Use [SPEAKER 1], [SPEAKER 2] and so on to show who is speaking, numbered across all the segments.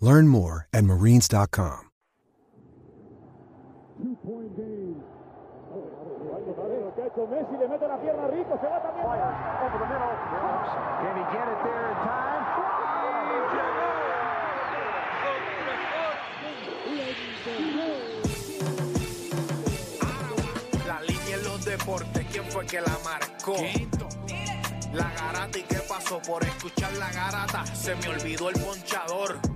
[SPEAKER 1] Learn more at marines.com.
[SPEAKER 2] Can he get it there in time?
[SPEAKER 3] ¿quién fue que la marcó? La garata y qué pasó por escuchar la garata, se me olvidó el ponchador.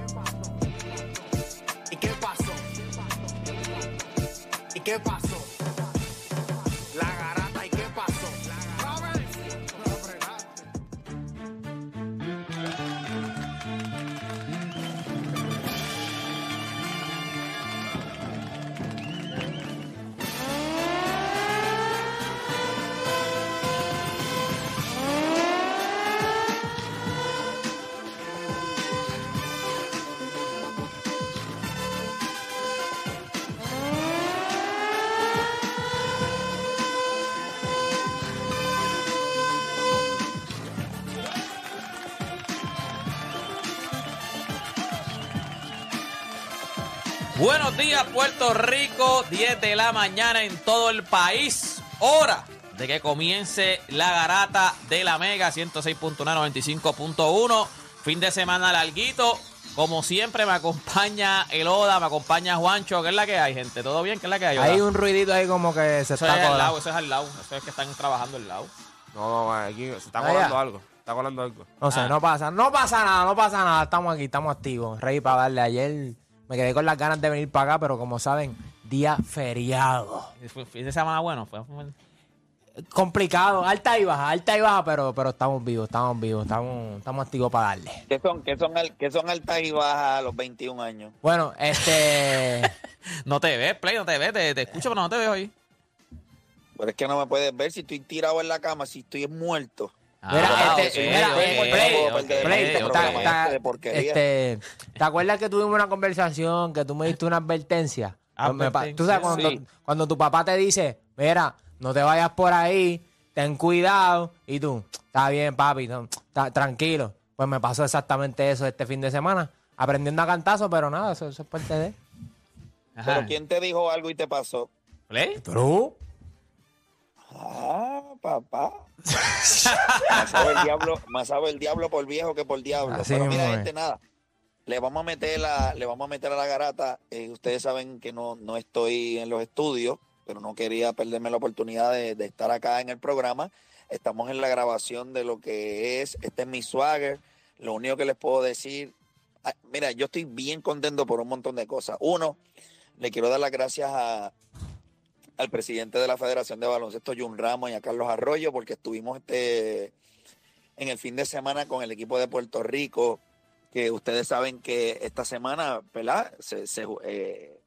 [SPEAKER 3] Qué pasó?
[SPEAKER 4] Buenos días, Puerto Rico. 10 de la mañana en todo el país. Hora de que comience la garata de la Mega 106.1, 95.1. Fin de semana larguito. Como siempre, me acompaña el Oda, me acompaña Juancho. ¿Qué es la que hay, gente? ¿Todo bien? ¿Qué es la que hay? Oda?
[SPEAKER 5] Hay un ruidito ahí como que se
[SPEAKER 4] Eso
[SPEAKER 5] está
[SPEAKER 4] es al
[SPEAKER 5] colando.
[SPEAKER 4] lado, eso es al lado. Eso es que están trabajando al lado.
[SPEAKER 6] No, no, aquí se está
[SPEAKER 5] Ah,
[SPEAKER 6] colando algo. Está colando algo.
[SPEAKER 5] No sé,
[SPEAKER 4] Ah.
[SPEAKER 5] no pasa, no pasa nada, no pasa nada. Estamos aquí, estamos activos. Rey para darle ayer. Me quedé con las ganas de venir para acá, pero como saben, día feriado.
[SPEAKER 4] Fue- Fin de semana bueno. Fue, fue-
[SPEAKER 5] Complicado, alta y baja, alta y baja, pero, pero estamos vivos, estamos vivos, estamos, estamos activos para darle.
[SPEAKER 7] ¿Qué son, qué son, al- qué son altas y bajas a los 21 años?
[SPEAKER 5] Bueno, este.
[SPEAKER 4] No te ves, Play, no te ves. Te, te escucho, pero no te veo ahí.
[SPEAKER 7] Pero es que no me puedes ver si estoy tirado en la cama, si estoy muerto.
[SPEAKER 5] Mira,
[SPEAKER 4] Ah,
[SPEAKER 5] este, ¿te acuerdas que tuvimos una conversación que tú me diste una advertencia?
[SPEAKER 4] Ah, Advertencia,
[SPEAKER 5] Tú sabes, cuando,
[SPEAKER 7] sí.
[SPEAKER 5] cuando tu papá te dice, mira, no te vayas por ahí, ten cuidado, y tú, está bien, papi, no, está- tranquilo. Pues me pasó exactamente eso este fin de semana, aprendiendo a cantazo, pero nada, eso, eso es parte de...
[SPEAKER 4] Ajá.
[SPEAKER 7] Pero ¿quién te dijo algo y te pasó?
[SPEAKER 4] Play.
[SPEAKER 5] Pero,
[SPEAKER 7] Ah, papá. más, sabe el diablo, más sabe el diablo por viejo que por diablo.
[SPEAKER 5] Así
[SPEAKER 7] Pero mira, gente, nada. Le vamos a meter la, le vamos a meter a la garata. Eh, ustedes saben que no, no estoy en los estudios, pero no quería perderme la oportunidad de, de estar acá en el programa. Estamos en la grabación de lo que es, este es mi swagger. Lo único que les puedo decir, ah, mira, yo estoy bien contento por un montón de cosas. Uno, le quiero dar las gracias a, al presidente de la Federación de Baloncesto, Jun Ramos, y a Carlos Arroyo, porque estuvimos este en el fin de semana con el equipo de Puerto Rico, que ustedes saben que esta semana, ¿verdad? Se, se, eh,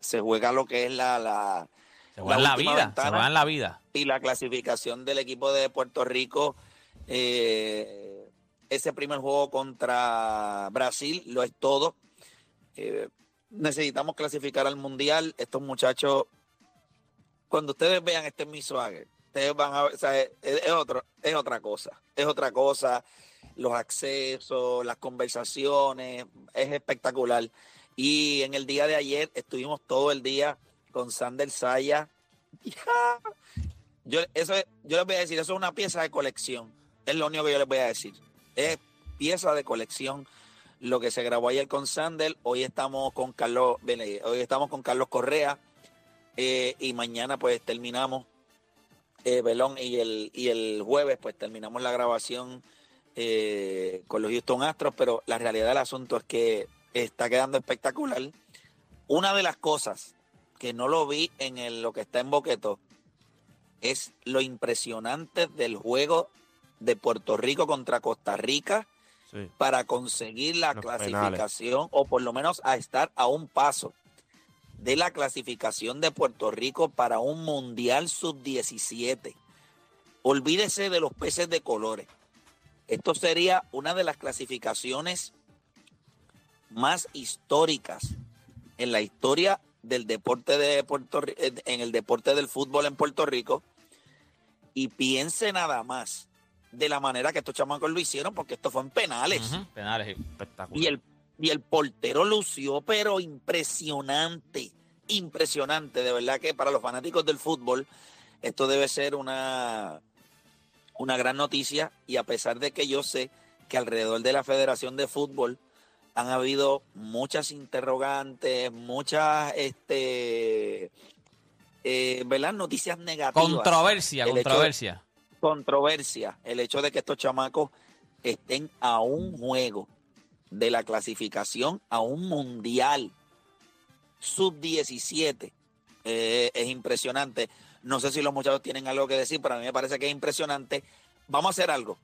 [SPEAKER 7] se juega lo que es la... la
[SPEAKER 4] Se juega la
[SPEAKER 7] última
[SPEAKER 4] vida, se juega en la vida.
[SPEAKER 7] y la clasificación del equipo de Puerto Rico. eh, ese primer juego contra Brasil lo es todo. Eh, necesitamos clasificar al Mundial. Estos muchachos, cuando ustedes vean este es mi swagger, ustedes van a ver, es, es otro, es otra cosa. Es otra cosa. Los accesos, las conversaciones, es espectacular. Y en el día de ayer estuvimos todo el día con Sander Saya. Yo, eso es- yo les voy a decir, eso es una pieza de colección. Es lo único que yo les voy a decir. Es pieza de colección lo que se grabó ayer con Sander. Hoy estamos con Carlos, hoy estamos con Carlos Correa. Eh, y mañana pues terminamos, eh, Belón, y el, y el jueves pues terminamos la grabación eh, con los Houston Astros, pero la realidad del asunto es que está quedando espectacular. Una de las cosas que no lo vi en el- lo que está en Boqueto es lo impresionante del juego de Puerto Rico contra Costa Rica
[SPEAKER 6] Sí.
[SPEAKER 7] para conseguir la
[SPEAKER 6] Los
[SPEAKER 7] clasificación o por lo menos a estar a un paso de la clasificación de Puerto Rico para un Mundial Sub-17. Olvídese de los peces de colores. Esto sería una de las clasificaciones más históricas en la historia del deporte de Puerto eh, en el deporte del fútbol en Puerto Rico. Y piense nada más de la manera que estos chamacos lo hicieron, porque esto fue en penales.
[SPEAKER 4] Penales.
[SPEAKER 6] Espectacular.
[SPEAKER 7] Y el, y el portero lució, pero impresionante, impresionante. De verdad que para los fanáticos del fútbol, esto debe ser una, una gran noticia. Y a pesar de que yo sé que alrededor de la Federación de Fútbol han habido muchas interrogantes, muchas, este, eh, ¿verdad? Noticias negativas
[SPEAKER 4] Controversia,
[SPEAKER 7] El hecho de-
[SPEAKER 4] controversia.
[SPEAKER 7] controversia el hecho de que estos chamacos estén a un juego de la clasificación a un mundial sub-17. Eh, es impresionante. No sé si los muchachos tienen algo que decir, pero a mí me parece que es impresionante. Vamos a hacer algo.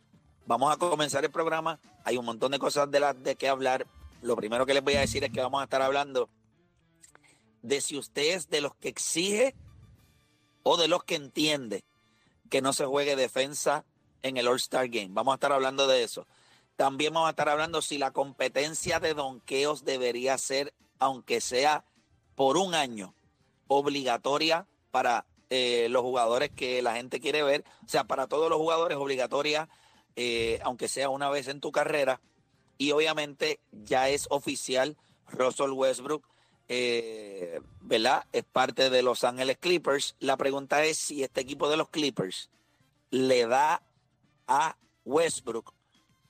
[SPEAKER 7] Vamos a comenzar el programa. Hay un montón de cosas de las de que hablar. Lo primero que les voy a decir es que vamos a estar hablando de si usted es de los que exige o de los que entiende que no se juegue defensa en el All-Star Game. Vamos a estar hablando de eso. También vamos a estar hablando si la competencia de donqueos debería ser, aunque sea por un año, obligatoria para eh, los jugadores que la gente quiere ver. O sea, para todos los jugadores obligatoria, eh, aunque sea una vez en tu carrera. Y obviamente ya es oficial, Russell Westbrook, eh, ¿verdad? Es parte de Los Ángeles Clippers. La pregunta es si este equipo de los Clippers le da a Westbrook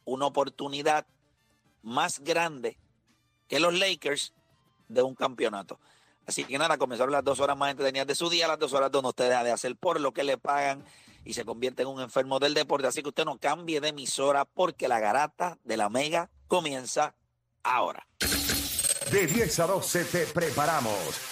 [SPEAKER 7] una oportunidad más grande que los Lakers de un campeonato. Así que nada, comenzaron las dos horas más entretenidas de su día, las dos horas donde usted deja de hacer por lo que le pagan y se convierte en un enfermo del deporte. Así que usted no cambie de emisora porque la garata de la mega comienza ahora.
[SPEAKER 8] De 10 a 12 te preparamos.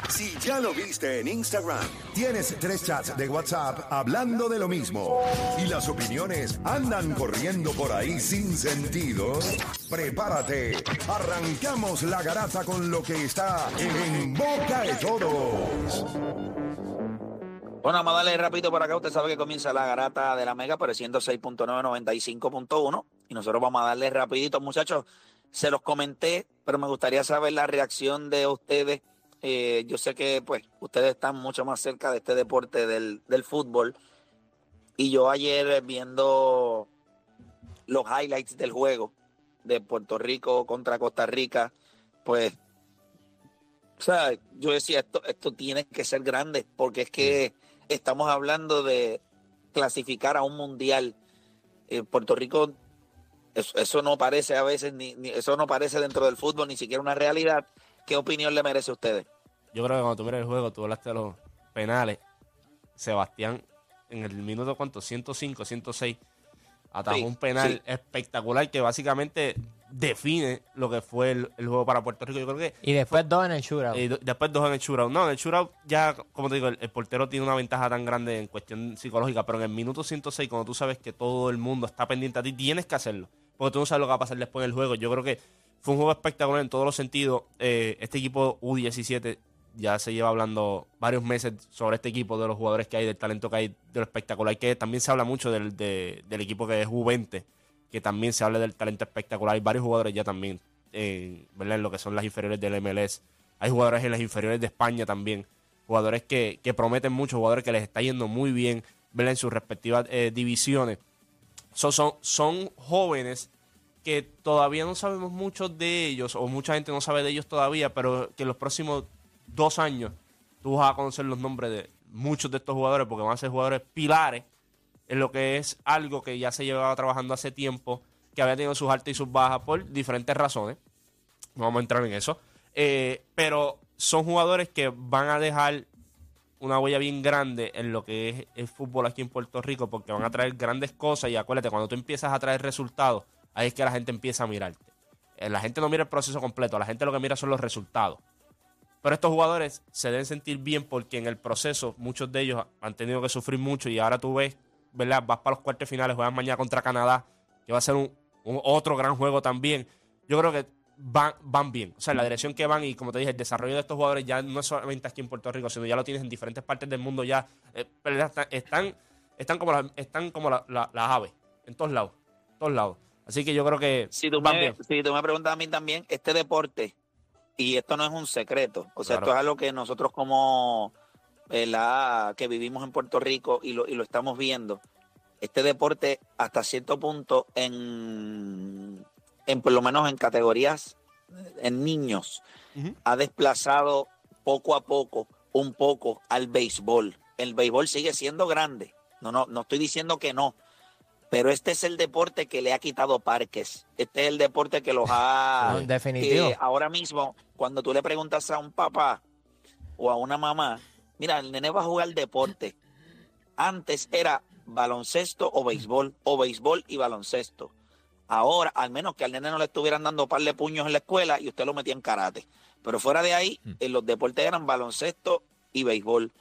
[SPEAKER 8] Si ya lo viste en Instagram, tienes tres chats de WhatsApp hablando de lo mismo y las opiniones andan corriendo por ahí sin sentido, prepárate. Arrancamos la garata con lo que está en boca de todos.
[SPEAKER 7] Bueno, vamos a darle rapidito por acá. Usted sabe que comienza la garata de la Mega el 106.995.1 y nosotros vamos a darle rapidito, muchachos. Se los comenté, pero me gustaría saber la reacción de ustedes. Eh, yo sé que pues ustedes están mucho más cerca de este deporte del, del fútbol. Y yo ayer eh, viendo los highlights del juego de Puerto Rico contra Costa Rica, pues, o sea, yo decía, esto, esto tiene que ser grande, porque es que estamos hablando de clasificar a un mundial. Eh, Puerto Rico, eso, eso no parece a veces, ni, ni- eso no parece dentro del fútbol, ni siquiera una realidad. ¿Qué opinión le merece a ustedes?
[SPEAKER 6] Yo creo que cuando tú miras el juego, tú hablaste de los penales. Sebastián, en el minuto, ¿cuánto? 105, 106. Atajó
[SPEAKER 7] Sí,
[SPEAKER 6] un penal
[SPEAKER 7] sí.
[SPEAKER 6] espectacular que básicamente define lo que fue el, el juego para Puerto Rico. Yo creo que
[SPEAKER 5] Y después dos en el shootout.
[SPEAKER 6] y do- después dos en el shootout. No, en el shootout ya, como te digo, el, el portero tiene una ventaja tan grande en cuestión psicológica, pero en el minuto 106, cuando tú sabes que todo el mundo está pendiente a ti, tienes que hacerlo. Porque tú no sabes lo que va a pasar después del juego. Yo creo que fue un juego espectacular en todos los sentidos. Eh, este equipo U17 ya se lleva hablando varios meses sobre este equipo, de los jugadores que hay, del talento que hay, de lo espectacular que. También se habla mucho del, de- del equipo que es U20, que también se habla del talento espectacular. Hay varios jugadores ya también ¿verdad? en lo que son las inferiores del MLS. Hay jugadores en las inferiores de España también. Jugadores que, que prometen mucho, jugadores que les está yendo muy bien ¿verdad? en sus respectivas eh, divisiones. So- son, son jóvenes que todavía no sabemos mucho de ellos, o mucha gente no sabe de ellos todavía, pero que en los próximos dos años tú vas a conocer los nombres de muchos de estos jugadores, porque van a ser jugadores pilares en lo que es algo que ya se llevaba trabajando hace tiempo, que había tenido sus altas y sus bajas por diferentes razones. No vamos a entrar en eso. Eh, pero son jugadores que van a dejar una huella bien grande en lo que es el fútbol aquí en Puerto Rico, porque van a traer grandes cosas y acuérdate, cuando tú empiezas a traer resultados, ahí es que la gente empieza a mirarte. Eh, La gente no mira el proceso completo, la gente lo que mira son los resultados. Pero estos jugadores se deben sentir bien porque en el proceso muchos de ellos han tenido que sufrir mucho y ahora tú ves, ¿verdad? Vas para los cuartos finales, juegas mañana contra Canadá, que va a ser un, otro gran juego también. Yo creo que van, bien. O sea, la dirección que van y como te dije, el desarrollo de estos jugadores ya no es solamente aquí en Puerto Rico, sino ya lo tienes en diferentes partes del mundo ya. eh. Están, están, como, las están como la- la- las aves, en todos lados, todos lados. Así que yo creo que
[SPEAKER 7] Si tú,
[SPEAKER 6] van
[SPEAKER 7] me,
[SPEAKER 6] bien.
[SPEAKER 7] si tú me preguntas a mí también, este deporte, y esto no es un secreto, o sea,
[SPEAKER 6] Claro.
[SPEAKER 7] esto es algo que nosotros como ¿verdad? que vivimos en Puerto Rico y lo, y lo estamos viendo, este deporte hasta cierto punto en, en por lo menos en categorías en niños ha desplazado poco a poco un poco al béisbol. El béisbol sigue siendo grande. No, no, no estoy diciendo que no. Pero este es el deporte que le ha quitado parques. Este es el deporte que los ha.
[SPEAKER 5] No, definitivo.
[SPEAKER 7] que ahora mismo, cuando tú le preguntas a un papá o a una mamá, mira, el nene va a jugar deporte. Antes era baloncesto o béisbol, o béisbol y baloncesto. Ahora, al menos que al nene no le estuvieran dando par de puños en la escuela y usted lo metía en karate. Pero fuera de ahí, en los deportes eran baloncesto y béisbol.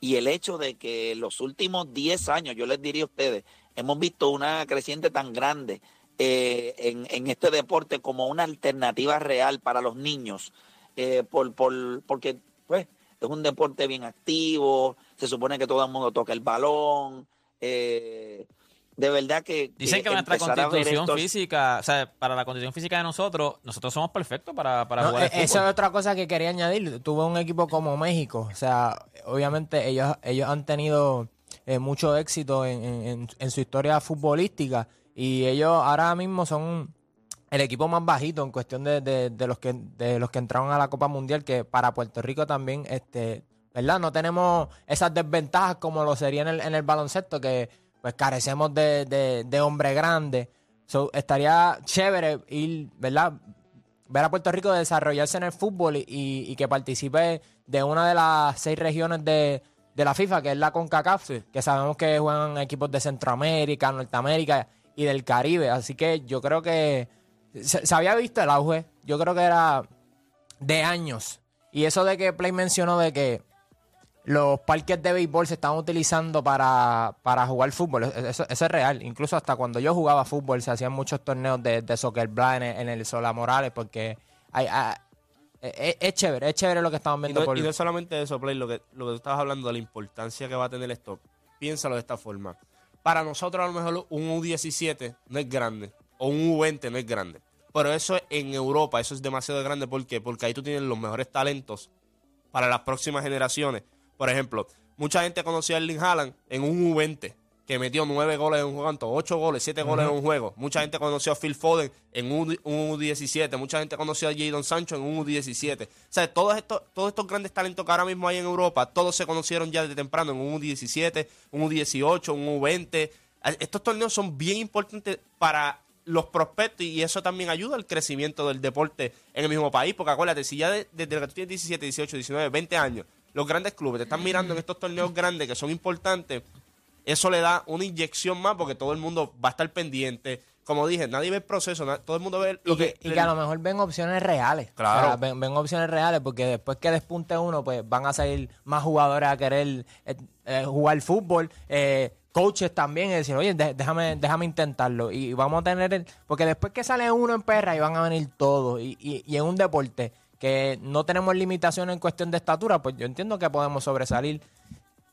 [SPEAKER 7] Y el hecho de que los últimos 10 años, yo les diría a ustedes, hemos visto una creciente tan grande eh, en, en este deporte como una alternativa real para los niños, eh, por, por, porque pues, es un deporte bien activo, se supone que todo el mundo toca el balón. eh, de verdad que...
[SPEAKER 4] Dicen que nuestra
[SPEAKER 7] empezar a ver
[SPEAKER 4] constitución
[SPEAKER 7] estos-
[SPEAKER 4] física, o sea, para la constitución física de nosotros, nosotros somos perfectos para, para
[SPEAKER 5] No,
[SPEAKER 4] jugar
[SPEAKER 5] eh,
[SPEAKER 4] al
[SPEAKER 5] eso es otra cosa que quería añadir. Tuve un equipo como México. O sea, obviamente ellos, ellos han tenido eh, mucho éxito en, en- su historia futbolística. Y ellos ahora mismo son el equipo más bajito en cuestión de, de- los que de los que entraron a la Copa Mundial, que para Puerto Rico también, este, ¿verdad? No tenemos esas desventajas como lo sería en el, en el baloncesto, que pues carecemos de, de, de hombre grande. So, estaría chévere ir, ¿verdad? ver a Puerto Rico desarrollarse en el fútbol y- y que participe de una de las seis regiones de, de la FIFA, que es la CONCACAF, que sabemos que juegan equipos de Centroamérica, Norteamérica y del Caribe. Así que yo creo que se, se había visto el auge. Yo creo que era de años. Y eso de que Play mencionó de que los parques de béisbol se estaban utilizando para, para jugar fútbol. Eso, eso- es real. Incluso hasta cuando yo jugaba fútbol se hacían muchos torneos de, de soccer bla en el, en el Sola Morales porque hay, hay- es, es chévere, es chévere lo que estamos
[SPEAKER 6] Y
[SPEAKER 5] viendo
[SPEAKER 6] no,
[SPEAKER 5] por...
[SPEAKER 6] y no es solamente eso, Play, lo que, lo que tú estabas hablando de la importancia que va a tener esto. Piénsalo de esta forma. Para nosotros, a lo mejor, un U17 no es grande, o un U20 no es grande. Pero eso en Europa, eso es demasiado grande. ¿Por qué? Porque ahí tú tienes los mejores talentos para las próximas generaciones. Por ejemplo, mucha gente conoció a Erling Haaland en un U20, que metió nueve goles en un juego, ¿cuánto? ocho goles, siete goles en un juego. Mucha gente conoció a Phil Foden en un, un U17. Mucha gente conoció a Jadon Sancho en un U17. O sea, todos estos, todos estos grandes talentos que ahora mismo hay en Europa, todos se conocieron ya desde temprano en un U17, un U18, un U20. Estos torneos son bien importantes para los prospectos y eso también ayuda al crecimiento del deporte en el mismo país. Porque acuérdate, si ya de- desde que tú tienes 17, 18, 19, 20 años, los grandes clubes te están mirando en estos torneos grandes que son importantes, eso le da una inyección más porque todo el mundo va a estar pendiente. Como dije, nadie ve el proceso, todo el mundo ve lo
[SPEAKER 5] y, que,
[SPEAKER 6] que...
[SPEAKER 5] y que a lo mejor ven opciones reales.
[SPEAKER 6] Claro.
[SPEAKER 5] O sea, ven, ven opciones reales porque después que despunte uno, pues van a salir más jugadores a querer eh, eh, jugar fútbol. eh, coaches también y decir, oye, déjame, déjame intentarlo. Y vamos a tener el... Porque después que sale uno en perra y van a venir todos. Y, y, y en un deporte que no tenemos limitaciones en cuestión de estatura, pues yo entiendo que podemos sobresalir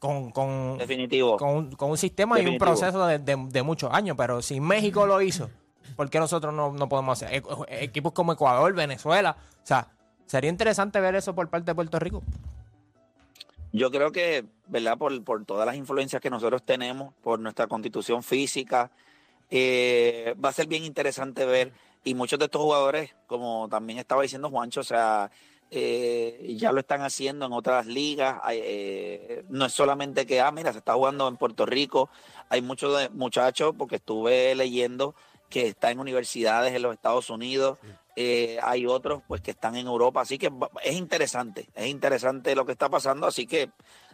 [SPEAKER 5] con, con,
[SPEAKER 7] Definitivo.
[SPEAKER 5] con, un, con un sistema y un proceso de, de- de muchos años. Pero si México lo hizo, ¿por qué nosotros no, no podemos hacer? E- Equipos como Ecuador, Venezuela. O sea, sería interesante ver eso por parte de Puerto Rico.
[SPEAKER 7] Yo creo que, ¿verdad? Por, por todas las influencias que nosotros tenemos, por nuestra constitución física, eh, va a ser bien interesante ver. Y muchos de estos jugadores, como también estaba diciendo Juancho, o sea, eh, ya lo están haciendo en otras ligas. Eh, no es solamente que, ah, mira, se está jugando en Puerto Rico. Hay muchos muchachos, porque estuve leyendo que está en universidades en los Estados Unidos. Eh, hay otros pues que están en Europa, así que es interesante, es interesante lo que está pasando, así que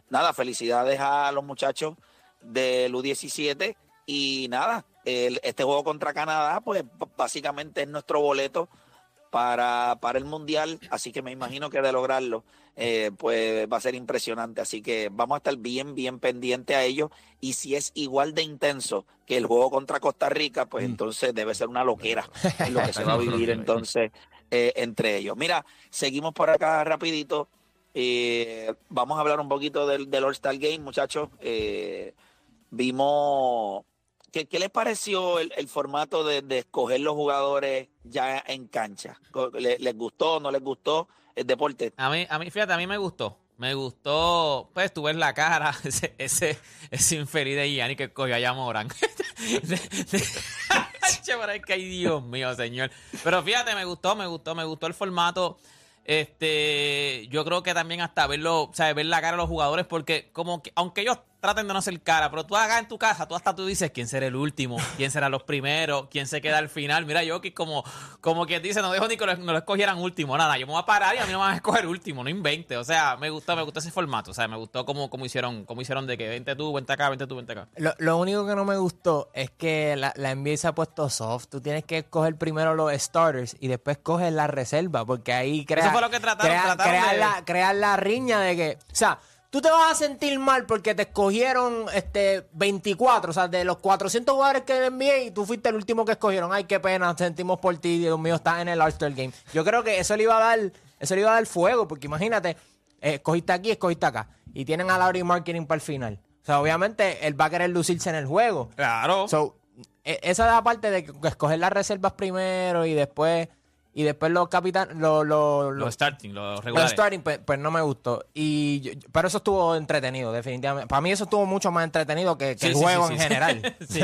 [SPEAKER 7] nada, felicidades a los muchachos del U17 y nada, el- este juego contra Canadá pues básicamente es nuestro boleto para, para el Mundial, así que me imagino que de lograrlo eh, pues va a ser impresionante, así que vamos a estar bien, bien pendiente a ello y si es igual de intenso que el juego contra Costa Rica, pues entonces debe ser una loquera en lo que se va a vivir entonces eh, entre ellos. Mira, seguimos por acá rapidito. Eh, vamos a hablar un poquito del, del All-Star Game, muchachos. Vimos... ¿Qué, les pareció el, formato de, escoger los jugadores ya en cancha? ¿Le- ¿Les, gustó no les gustó el deporte?
[SPEAKER 4] A mí, a mí, fíjate, a mí me gustó. Me gustó, pues tú ves la cara, ese, infeliz de Gianni que cogió a Yamoran. Che, pero es que, Dios mío, señor. Pero fíjate, me gustó, me gustó, me gustó el formato. Este, yo creo que también hasta verlo, o sea, ver la cara de los jugadores, porque como que, aunque ellos traten de no ser cara, pero tú acá en tu casa, tú hasta tú dices quién será el último, quién será los primeros, quién se queda al final. Mira, yo que como, como quien dice, no dejo ni que lo, no lo escogieran último, nada, yo me voy a parar y a mí no me van a escoger último, no invente. O sea, me gustó, me gustó ese formato, o sea, me gustó cómo, cómo hicieron, cómo hicieron de que vente tú, vente acá, vente tú, vente acá.
[SPEAKER 5] Lo, lo único que no me gustó es que la, la NBA se ha puesto soft. Tú tienes que escoger primero los starters y después coges la reserva, porque ahí crea,
[SPEAKER 4] Eso fue lo que trataron,
[SPEAKER 5] crea-
[SPEAKER 4] trataron
[SPEAKER 5] crear
[SPEAKER 4] de-
[SPEAKER 5] la, crear la riña de que, o sea, tú te vas a sentir mal porque te escogieron este 24, o sea, de los 400 jugadores que envié y tú fuiste el último que escogieron. Ay, qué pena, sentimos por ti, Dios mío, estás en el All-Star Game. Yo creo que eso le iba a dar, eso le iba a dar fuego, porque imagínate, eh, escogiste aquí, escogiste acá, y tienen a Laurie Marketing para el final. O sea, obviamente él va a querer lucirse en el juego.
[SPEAKER 4] Claro.
[SPEAKER 5] So, e- esa es la parte de escoger las reservas primero y después y después los capitanes los los,
[SPEAKER 4] los
[SPEAKER 5] los,
[SPEAKER 4] starting, los
[SPEAKER 5] los
[SPEAKER 4] regulares.
[SPEAKER 5] starting pues, pues no me gustó y yo- pero eso estuvo entretenido definitivamente para mí eso estuvo mucho más entretenido que, que
[SPEAKER 4] Sí,
[SPEAKER 5] el
[SPEAKER 4] sí,
[SPEAKER 5] juego
[SPEAKER 4] sí,
[SPEAKER 5] en
[SPEAKER 4] sí.
[SPEAKER 5] general
[SPEAKER 4] sí.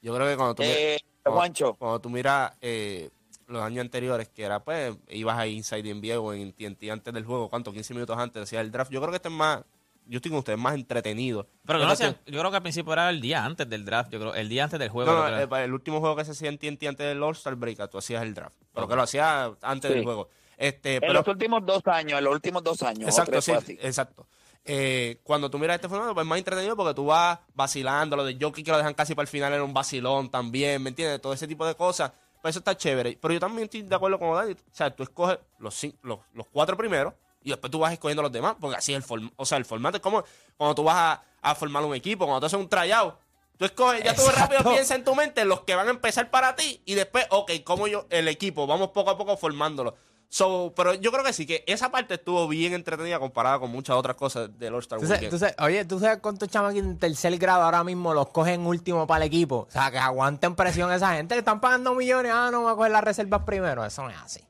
[SPEAKER 6] Yo creo que cuando tú,
[SPEAKER 7] Eh,
[SPEAKER 6] cuando-
[SPEAKER 7] Juancho.
[SPEAKER 6] cuando tú miras eh, los años anteriores, que era pues, ibas ahí Inside NBA o en TNT antes del juego, ¿cuánto? 15 minutos antes, decía el draft. Yo creo que este es más, yo estoy con ustedes, más entretenido.
[SPEAKER 4] Pero no sé,
[SPEAKER 6] cuestión-
[SPEAKER 4] yo creo que al principio era el día antes del draft, yo creo, el día antes del juego.
[SPEAKER 6] No, no, el último juego que se hacía en TNT antes del All-Star Break, tú hacías el draft. Pero que lo hacías antes
[SPEAKER 7] Sí.
[SPEAKER 6] del juego. Este,
[SPEAKER 7] En
[SPEAKER 6] pero,
[SPEAKER 7] los últimos dos años, en los últimos dos años.
[SPEAKER 6] Exacto, sí,
[SPEAKER 7] así.
[SPEAKER 6] exacto. Eh, cuando tú miras este formato, pues es más entretenido porque tú vas vacilando, lo de Jockey que lo dejan casi para el final era un vacilón también, ¿me entiendes? Todo ese tipo de cosas. Pues eso está chévere. Pero yo también estoy de acuerdo con Dani. O sea, tú escoges los, los, los cuatro primeros y después tú vas escogiendo los demás, porque así es el formato. O sea, el formato es como cuando tú vas a, a formar un equipo, cuando tú haces un tryout. Tú escoges, ya tú rápido piensas en tu mente los que van a empezar para ti y después, ok, como yo, el equipo, vamos poco a poco formándolo. So, pero yo creo que sí, que esa parte estuvo bien entretenida comparada con muchas otras cosas del All-Star Weekend.
[SPEAKER 5] tú sabes- oye, tú sabes cuántos chamaquitos en tercer grado ahora mismo los cogen último para el equipo. O sea, que aguanten presión esa gente que están pagando millones. Ah, no, voy a coger las reservas primero. Eso no es así.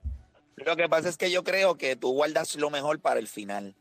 [SPEAKER 7] Lo que pasa es que yo creo que tú guardas lo mejor para el final.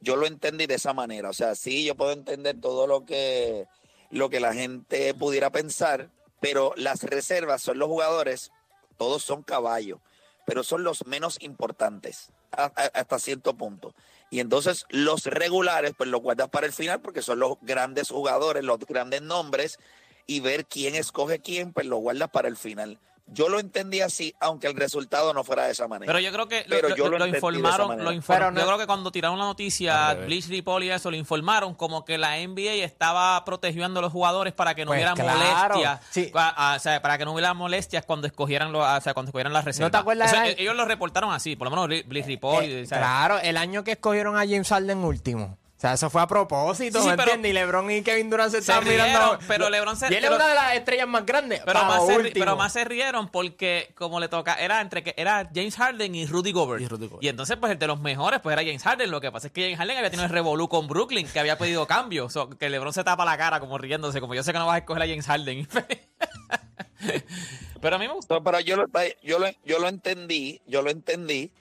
[SPEAKER 7] Yo lo entendí de esa manera. O sea, sí, yo puedo entender todo lo que, lo que la gente pudiera pensar, pero las reservas son los jugadores, todos son caballos, pero son los menos importantes hasta cierto punto. Y entonces los regulares, pues los guardas para el final porque son los grandes jugadores, los grandes nombres, y ver quién escoge quién, pues lo guardas para el final. Yo lo entendí así, aunque el resultado no fuera de esa manera.
[SPEAKER 4] Pero yo creo que lo,
[SPEAKER 7] Pero
[SPEAKER 4] lo-
[SPEAKER 7] yo lo
[SPEAKER 4] lo
[SPEAKER 7] entendí de esa
[SPEAKER 4] informaron, lo inform-
[SPEAKER 5] Pero no-
[SPEAKER 4] yo creo que cuando tiraron la noticia. Bleach Report y eso, lo informaron como que la NBA estaba protegiendo a los jugadores para que no
[SPEAKER 5] Pues
[SPEAKER 4] hubiera
[SPEAKER 5] claro,
[SPEAKER 4] molestias,
[SPEAKER 5] sí.
[SPEAKER 4] ah, o sea, para que no hubiera molestias cuando escogieran los, o sea, cuando escogieran las reservas.
[SPEAKER 5] te acuerdas
[SPEAKER 4] eh, ellos lo reportaron así, por lo menos Ble- Bleach Report.
[SPEAKER 5] Eh,
[SPEAKER 4] y,
[SPEAKER 5] claro, el año que escogieron a James Harden último. O sea, eso fue a propósito,
[SPEAKER 4] Sí,
[SPEAKER 5] ¿me
[SPEAKER 4] pero-
[SPEAKER 5] entiendes? Y LeBron y Kevin Durant se
[SPEAKER 4] Se
[SPEAKER 5] estaban mirando.
[SPEAKER 4] pero LeBron se-
[SPEAKER 5] Y él
[SPEAKER 4] pero-
[SPEAKER 5] es una de las estrellas más grandes.
[SPEAKER 4] Pero más, se, ri-
[SPEAKER 5] último.
[SPEAKER 4] pero más se rieron porque como le toca, era entre que era James Harden y Rudy Gobert.
[SPEAKER 6] Y Rudy Gobert.
[SPEAKER 4] Y entonces, pues el de los mejores, pues era James Harden. Lo que pasa es que James Harden había tenido el revolú con Brooklyn, que había pedido cambio. So, que LeBron se tapa la cara como riéndose, como yo sé que no vas a escoger a James Harden. pero a mí me gustó.
[SPEAKER 7] No, pero yo lo, yo, lo, yo lo entendí, yo lo entendí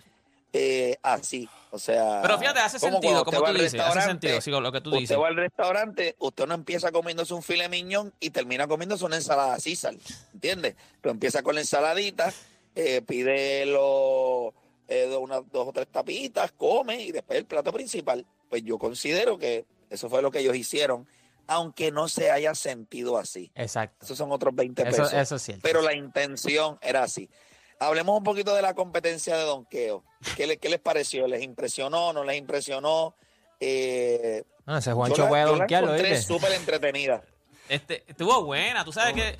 [SPEAKER 7] eh, así. O sea.
[SPEAKER 4] Pero fíjate, hace
[SPEAKER 7] como
[SPEAKER 4] sentido, como tú dices, hace sentido, sí, lo que tú
[SPEAKER 7] usted
[SPEAKER 4] dices.
[SPEAKER 7] va al restaurante, usted no empieza comiéndose un filet miñón y termina comiéndose una ensalada César, ¿entiendes? Tú empiezas con la ensaladita, eh, pide los, eh, unas dos o tres tapitas, come y después el plato principal. Pues yo considero que eso fue lo que ellos hicieron, aunque no se haya sentido así.
[SPEAKER 5] Exacto.
[SPEAKER 7] Esos son otros 20
[SPEAKER 5] Eso,
[SPEAKER 7] pesos.
[SPEAKER 5] eso es cierto.
[SPEAKER 7] Pero la intención era así. Hablemos un poquito de la competencia de donqueo. ¿Qué, le- qué les pareció? ¿Les impresionó? ¿No les impresionó? Eh,
[SPEAKER 5] Ah, ese Juancho puede donkearlo,
[SPEAKER 7] súper entretenida.
[SPEAKER 4] Este, estuvo buena, tú sabes que.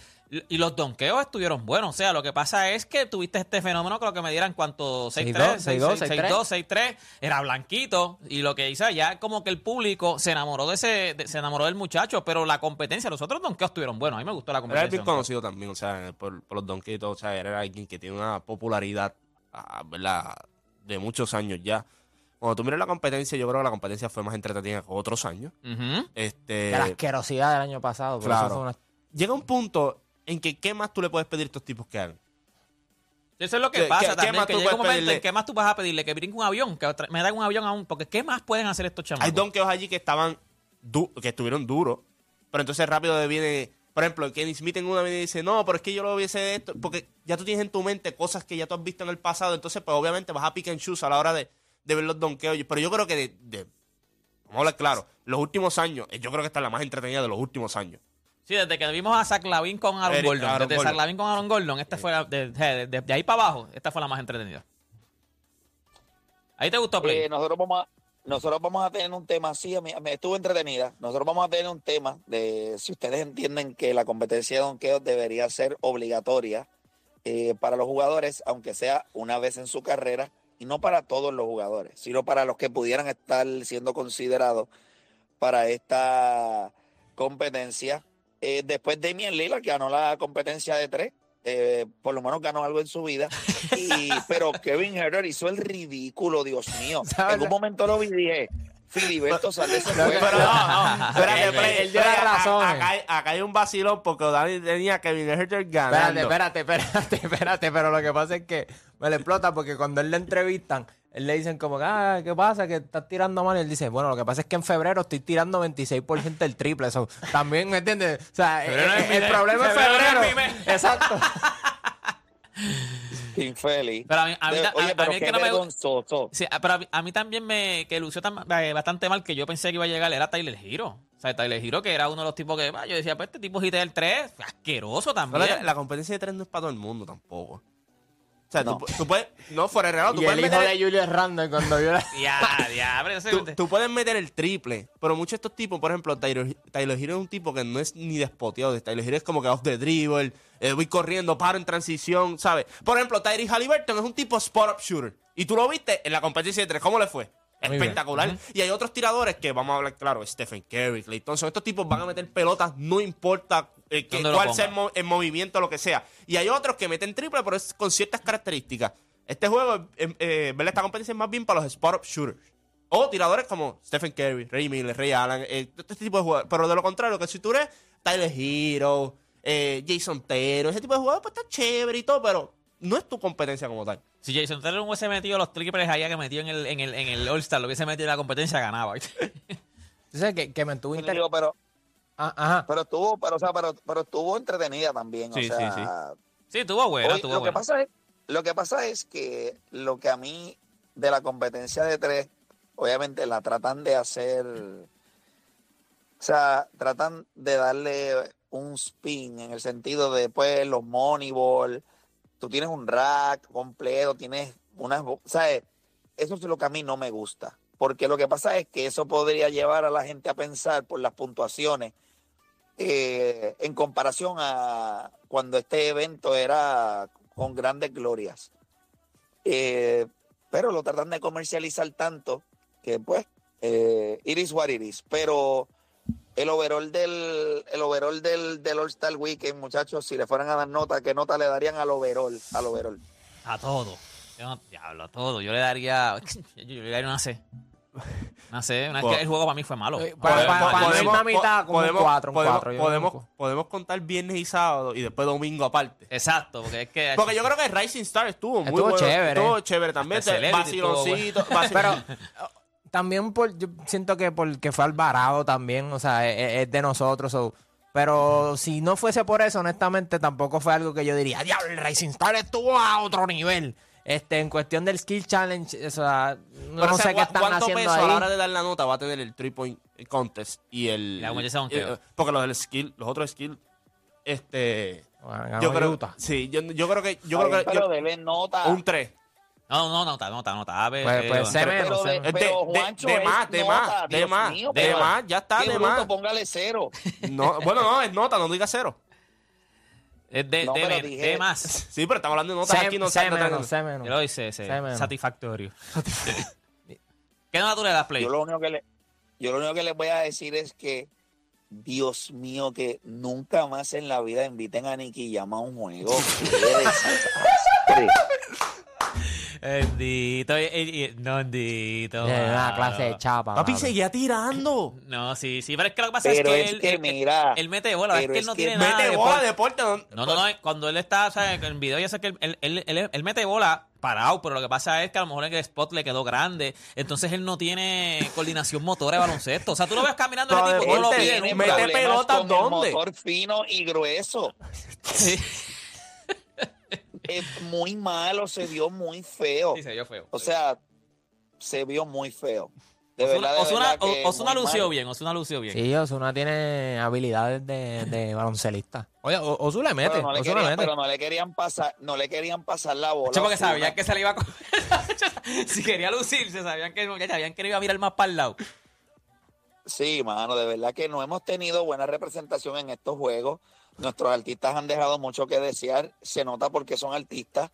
[SPEAKER 4] Y los donkeos estuvieron buenos. O sea, lo que pasa es que tuviste este fenómeno, creo que me dieran cuánto, 6-3,
[SPEAKER 5] 6-2,
[SPEAKER 4] 6-2, 6-3, era blanquito. Y lo que hizo ya como que el público se enamoró de ese, de- se enamoró del muchacho, pero la competencia, los otros donkeos estuvieron buenos. A mí me gustó la
[SPEAKER 6] Era
[SPEAKER 4] competencia.
[SPEAKER 6] bien conocido también, o sea, por, por los donquitos, o sea, era alguien que tiene una popularidad, ah, ¿verdad? De muchos años ya. Cuando tú miras la competencia, yo creo que la competencia fue más entretenida que otros años. Este,
[SPEAKER 5] De la asquerosidad del año pasado.
[SPEAKER 6] Claro.
[SPEAKER 5] eso fue una-
[SPEAKER 6] llega un punto en que ¿qué más tú le puedes pedir a estos tipos que hagan?
[SPEAKER 4] Eso es lo que
[SPEAKER 6] ¿Qué-
[SPEAKER 4] pasa
[SPEAKER 6] qué- qué más
[SPEAKER 4] que
[SPEAKER 6] tú
[SPEAKER 4] llega un
[SPEAKER 6] puedes
[SPEAKER 4] momento en
[SPEAKER 6] pedirle?
[SPEAKER 4] que más tú vas a pedirle que brinque un avión, que me dan un avión aún, porque ¿qué más pueden hacer estos chamacos?
[SPEAKER 6] Hay donkeos allí que estaban, que estuvieron duros, pero entonces rápido viene, por ejemplo, Kenny Smith en una viene y dice, no, pero es que yo lo hubiese esto, porque ya tú tienes en tu mente cosas que ya tú has visto en el pasado, entonces pues obviamente vas a pick and choose a la hora de, de ver los donkeos, pero yo creo que de, de- vamos a hablar claro, los últimos años, eh, yo creo que esta es la más entretenida de los últimos años.
[SPEAKER 4] Sí, desde que vimos a Zach Lavin con Aaron
[SPEAKER 6] Eric-
[SPEAKER 4] Gordon.
[SPEAKER 6] Aaron
[SPEAKER 4] desde Lavin con Aaron Gordon, esta fue la, de, de- de- de ahí para abajo, esta fue la más entretenida. ¿Ahí te gustó, Play?
[SPEAKER 7] Eh, nosotros vamos a, nosotros vamos a tener un tema, sí, a mí, me estuvo entretenida. Nosotros vamos a tener un tema de si ustedes entienden que la competencia de donqueo debería ser obligatoria eh, para los jugadores, aunque sea una vez en su carrera, y no para todos los jugadores, sino para los que pudieran estar siendo considerados para esta competencia. Eh, después Damian Lillard, que ganó la competencia de tres, eh, por lo menos ganó algo en su vida. Y, pero Kevin Herter hizo el ridículo, Dios mío.
[SPEAKER 5] ¿Sabes?
[SPEAKER 7] En un momento lo vi y dije, Filiberto, sal de ese
[SPEAKER 5] Pero-
[SPEAKER 7] juego.
[SPEAKER 5] pero-
[SPEAKER 6] Espérate,
[SPEAKER 5] él.
[SPEAKER 6] Acá, hay- acá hay un vacilón porque Dani tenía a Kevin Herter
[SPEAKER 5] Espérate,
[SPEAKER 6] ganando.
[SPEAKER 5] espérate, espérate, espérate, pero lo que pasa es que me le explota porque cuando él le entrevistan, él le dicen como, que, ah, ¿qué pasa? Que estás tirando mal. Y él dice, bueno, lo que pasa es que en febrero estoy tirando 26% del triple. Eso también, ¿me entiendes? O sea, el
[SPEAKER 4] mes.
[SPEAKER 5] problema es
[SPEAKER 4] Febrero.
[SPEAKER 5] Exacto.
[SPEAKER 7] Infeliz.
[SPEAKER 4] Pero a mí- a mí a-
[SPEAKER 7] Oye,
[SPEAKER 4] a
[SPEAKER 7] pero
[SPEAKER 4] mí es
[SPEAKER 7] qué
[SPEAKER 4] que no me-. Sí, pero a mí, a mí también me que lució tan- eh, bastante mal que yo pensé que iba a llegar era Tyler Hero. O sea, Tyler Hero, que era uno de los tipos que, ah, yo decía, pues este tipo hitea el 3, asqueroso también.
[SPEAKER 6] la, la competencia de tres no es para todo el mundo tampoco. O sea,
[SPEAKER 7] No.
[SPEAKER 6] tú, tú puedes, no fuera de relajo, tú
[SPEAKER 5] y
[SPEAKER 6] puedes
[SPEAKER 5] el hijo
[SPEAKER 6] meter
[SPEAKER 5] de Julius Randle cuando vio la...
[SPEAKER 4] Ya, ya, pero
[SPEAKER 6] Tú, tú puedes meter el triple, pero muchos de estos tipos, por ejemplo, Tyler, Tyler Hero es un tipo que no es ni despoteado. Tyler Hero es como que off the dribble, eh, voy corriendo, paro en transición, ¿sabes? Por ejemplo, Tyrese Halliburton es un tipo spot-up shooter. Y tú lo viste en la competencia de tres. ¿Cómo le fue? Espectacular. Y hay otros tiradores que, vamos a hablar claro, Stephen Curry, Clay Thompson. Estos tipos van a meter pelotas, no importa eh, que-
[SPEAKER 4] ¿Dónde lo
[SPEAKER 6] cuál sea el, mo- el movimiento, lo que sea. Y hay otros que meten triple, pero es con ciertas características. Este juego, eh, eh, ¿verdad? Esta competencia es más bien para los spot-up shooters. O tiradores como Stephen Curry, Ray Miller, Ray Allen, eh, este tipo de jugadores. Pero de lo contrario, que si tú eres Tyler Hero, eh, Jason Taylor, ese tipo de jugadores, pues está chévere y todo, pero no es tu competencia como tal.
[SPEAKER 4] Si Jason Taylor hubiese metido los triples allá que metió en el, en el, en el All-Star, lo hubiese metido en la competencia, ganaba.
[SPEAKER 5] Sabes que, que me tuvo
[SPEAKER 7] Yo
[SPEAKER 5] inter...
[SPEAKER 7] digo, pero,
[SPEAKER 5] Ah, ajá.
[SPEAKER 7] pero estuvo, pero, o sea, pero, pero estuvo entretenida también.
[SPEAKER 6] Sí,
[SPEAKER 7] o sea,
[SPEAKER 6] sí, sí.
[SPEAKER 4] Sí, tuvo buena,
[SPEAKER 7] Hoy, lo, que pasa es, lo que pasa es que lo que a mí de la competencia de tres, obviamente la tratan de hacer, o sea, tratan de darle un spin en el sentido de pues los Moneyball, tú tienes un rack completo, tienes unas, ¿sabes? Eso es lo que a mí no me gusta. Porque lo que pasa es que eso podría llevar a la gente a pensar por las puntuaciones eh, en comparación a cuando este evento era con grandes glorias. Eh, pero lo tratan de comercializar tanto que pues eh, it is what it is. Pero el overall del el overall del, del All Star Weekend, muchachos, si le fueran a dar nota, ¿qué nota le darían al overall? Al overall?
[SPEAKER 4] A todo. Yo diablo, a todo. Yo le daría. Yo, yo le daría una C. Una C. Una, es que el juego para mí fue malo.
[SPEAKER 5] Eh, para- para- para
[SPEAKER 4] Podemos-
[SPEAKER 5] mitad, como un cuatro, un
[SPEAKER 6] podemos,
[SPEAKER 5] cuatro,
[SPEAKER 6] podemos, contar viernes y sábado y después domingo aparte.
[SPEAKER 4] Exacto, porque es que.
[SPEAKER 6] Porque yo creo que Rising Star estuvo muy
[SPEAKER 5] Estuvo
[SPEAKER 6] bueno.
[SPEAKER 5] chévere.
[SPEAKER 6] Estuvo chévere también.
[SPEAKER 4] Estuvo
[SPEAKER 6] Vaciloncito. vacil-
[SPEAKER 5] Pero eh, también por, yo siento que porque fue Alvarado también, o sea, es, es de nosotros. so, pero si no fuese por eso, honestamente, tampoco fue algo que yo diría, diablo, el Racing Star estuvo a otro nivel. Este, en cuestión del Skill Challenge, o sea, no,
[SPEAKER 6] Pero,
[SPEAKER 5] sé
[SPEAKER 6] sea,
[SPEAKER 5] qué están
[SPEAKER 6] ¿cuánto
[SPEAKER 5] haciendo
[SPEAKER 6] peso
[SPEAKER 5] ahí.
[SPEAKER 6] a la hora de dar la nota va a tener el 3 point contest y el
[SPEAKER 4] La donkeo.
[SPEAKER 6] eh, porque los del skill los otros skill este
[SPEAKER 5] Bueno,
[SPEAKER 6] yo creo
[SPEAKER 5] Utah.
[SPEAKER 6] sí yo, yo creo que yo
[SPEAKER 7] Ay,
[SPEAKER 6] creo que
[SPEAKER 7] pero
[SPEAKER 6] yo-
[SPEAKER 7] dele nota.
[SPEAKER 6] un 3
[SPEAKER 4] No, no, nota, nota, nota. A ver,
[SPEAKER 5] Pues-
[SPEAKER 4] eh,
[SPEAKER 5] pues, menos,
[SPEAKER 7] pero de-
[SPEAKER 6] más de
[SPEAKER 7] nota,
[SPEAKER 6] más de más
[SPEAKER 7] mío,
[SPEAKER 6] de más ya está de
[SPEAKER 7] bruto,
[SPEAKER 6] más
[SPEAKER 7] póngale cero.
[SPEAKER 6] no, bueno no es nota no diga cero
[SPEAKER 4] Es de,
[SPEAKER 7] No,
[SPEAKER 4] de,
[SPEAKER 7] dije-
[SPEAKER 4] de más.
[SPEAKER 6] sí pero estamos hablando de notas aquí no no-
[SPEAKER 5] menos, C menos.
[SPEAKER 4] Yo lo hice ese. Satisfactorio. ¿Qué nota tú le das, Play?
[SPEAKER 7] Yo lo único que le, yo lo único que les voy a decir es que Dios mío, que nunca más en la vida inviten a Nicky Jam a un juego.
[SPEAKER 4] Bendito. eh, eh, No, bendito.
[SPEAKER 5] Eh, una clase de chapa.
[SPEAKER 6] papi seguía tirando
[SPEAKER 4] No, sí, sí, pero es que lo que pasa
[SPEAKER 7] Pero
[SPEAKER 4] es que
[SPEAKER 7] es
[SPEAKER 4] él,
[SPEAKER 7] que
[SPEAKER 4] él-
[SPEAKER 7] mira,
[SPEAKER 4] él mete bola, es que él no
[SPEAKER 7] que
[SPEAKER 4] tiene nada
[SPEAKER 6] mete
[SPEAKER 4] de
[SPEAKER 6] bola
[SPEAKER 4] deporte.
[SPEAKER 6] deporte
[SPEAKER 4] No, no, no, cuando él está, o sea, en el video ya sé que él, él, él- él- él mete bola parado, pero lo que pasa es que a lo mejor en el spot le quedó grande, entonces él no tiene coordinación motora de baloncesto. O sea, tú lo ves caminando
[SPEAKER 6] Pero
[SPEAKER 4] ese tipo, no lo nunca.
[SPEAKER 6] mete
[SPEAKER 7] problemas
[SPEAKER 6] pelota,
[SPEAKER 7] con
[SPEAKER 6] ¿dónde?
[SPEAKER 7] El motor fino y grueso.
[SPEAKER 4] Sí,
[SPEAKER 7] Es muy malo, se vio muy feo.
[SPEAKER 4] sí, se vio feo.
[SPEAKER 7] O sea, se vio muy feo. De
[SPEAKER 4] Osuna,
[SPEAKER 7] verdad, de
[SPEAKER 4] Osuna,
[SPEAKER 7] verdad que
[SPEAKER 4] Osuna lució
[SPEAKER 7] mal.
[SPEAKER 4] bien, Osuna lució bien.
[SPEAKER 5] Sí, Osuna tiene habilidades de, de baloncelista. Oye, O- Osuna le mete.
[SPEAKER 7] Pero no, le
[SPEAKER 5] Osuna
[SPEAKER 7] querían,
[SPEAKER 5] mete.
[SPEAKER 7] pero no le querían pasar, no le querían pasar la bola.
[SPEAKER 4] Che, porque sabían que se le iba a si quería lucirse, sabían que, que sabían que le iba a mirar más para el lado.
[SPEAKER 7] Sí, mano, de verdad que no hemos tenido buena representación en estos juegos. Nuestros artistas han dejado mucho que desear. Se nota porque son artistas.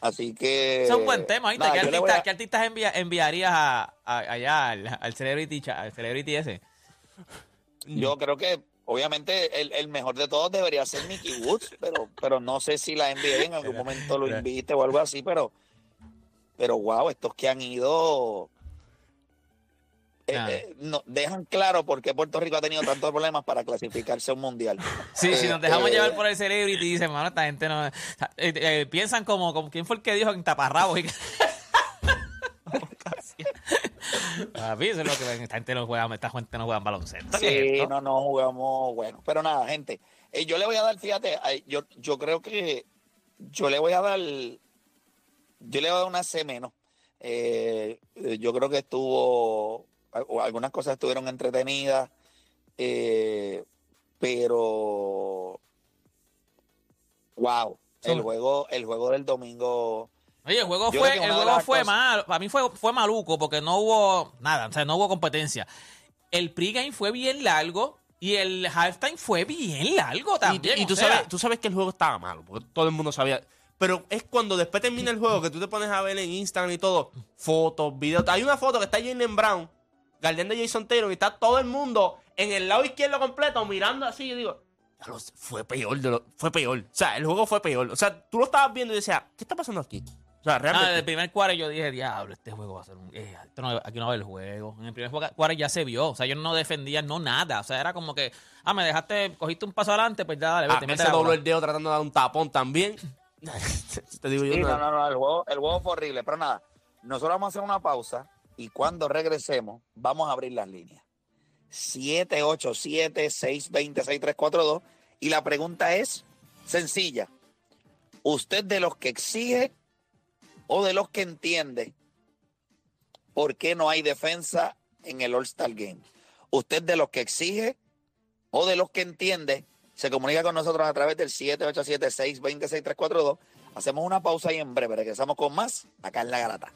[SPEAKER 7] Así que.
[SPEAKER 4] Es un buen tema, ¿viste?
[SPEAKER 7] nada,
[SPEAKER 4] ¿Qué, artistas,
[SPEAKER 7] voy a-
[SPEAKER 4] qué artistas envía- enviarías a, a- allá al, al celebrity, al celebrity ese?
[SPEAKER 7] Yo creo que, obviamente, el, el mejor de todos debería ser Mickey Woods, pero, pero no sé si la NBA en algún momento lo invite o algo así, pero, pero wow, estos que han ido. Eh,
[SPEAKER 4] Ah.
[SPEAKER 7] eh, no, dejan claro por qué Puerto Rico ha tenido tantos problemas para clasificarse a un mundial.
[SPEAKER 4] Sí, si nos dejamos
[SPEAKER 7] eh,
[SPEAKER 4] llevar por el celebrity, dicen, mano, esta gente no. eh, piensan como, como, ¿quién fue el que dijo en taparrabos? Papi, eso es lo que. Esta gente no juega, esta gente no juega baloncesto. ¿qué es
[SPEAKER 7] Sí, no, no jugamos bueno. Pero nada, gente, yo le voy a dar, fíjate, yo, yo creo que yo le voy a dar, yo le voy a dar una C menos. Yo creo que estuvo, algunas cosas estuvieron entretenidas, eh, pero wow, el juego, el juego del domingo.
[SPEAKER 4] Oye, el juego fue, el juego fue
[SPEAKER 7] cosas-
[SPEAKER 4] mal. Para mí fue, fue maluco porque no hubo nada, o sea, no hubo competencia. El pregame fue bien largo y el halftime fue bien largo también.
[SPEAKER 6] y tú,
[SPEAKER 4] sea,
[SPEAKER 6] sabes, tú sabes que el juego estaba malo, porque todo el mundo sabía. Pero es cuando después termina el juego que tú te pones a ver en Instagram y todo, fotos, videos. Hay una foto que está Jalen Brown, guardián de Jason Taylor, y está todo el mundo en el lado izquierdo completo mirando así. Y digo, "Ya lo sé, fue peor, de lo- fue peor. O sea, el juego fue peor. O sea, tú lo estabas viendo y decías, ¿qué está pasando aquí? O sea,
[SPEAKER 4] Ah, desde el
[SPEAKER 6] realmente.
[SPEAKER 4] primer cuarto yo dije, diablo, este juego va a ser un... eh, esto no- aquí no va a haber juego. En el primer cuarto ya se vio. O sea, ellos no defendían, no nada. O sea, era como que, ah, me dejaste, cogiste un paso adelante, pues ya, dale,
[SPEAKER 6] Ah,
[SPEAKER 4] vete, la
[SPEAKER 6] dobló el dedo tratando de dar un tapón también. te digo yo.
[SPEAKER 7] Sí, no, no, no, el juego, el juego fue horrible. Pero nada, nosotros vamos a hacer una pausa y cuando regresemos, vamos a abrir las líneas. 787-620-6342. Y la pregunta es sencilla. ¿Usted de los que exige o de los que entiende por qué no hay defensa en el All-Star Game? ¿Usted de los que exige o de los que entiende? Se comunica con nosotros a través del 787-620-6342 Hacemos una pausa y en breve regresamos con más acá en La Garata.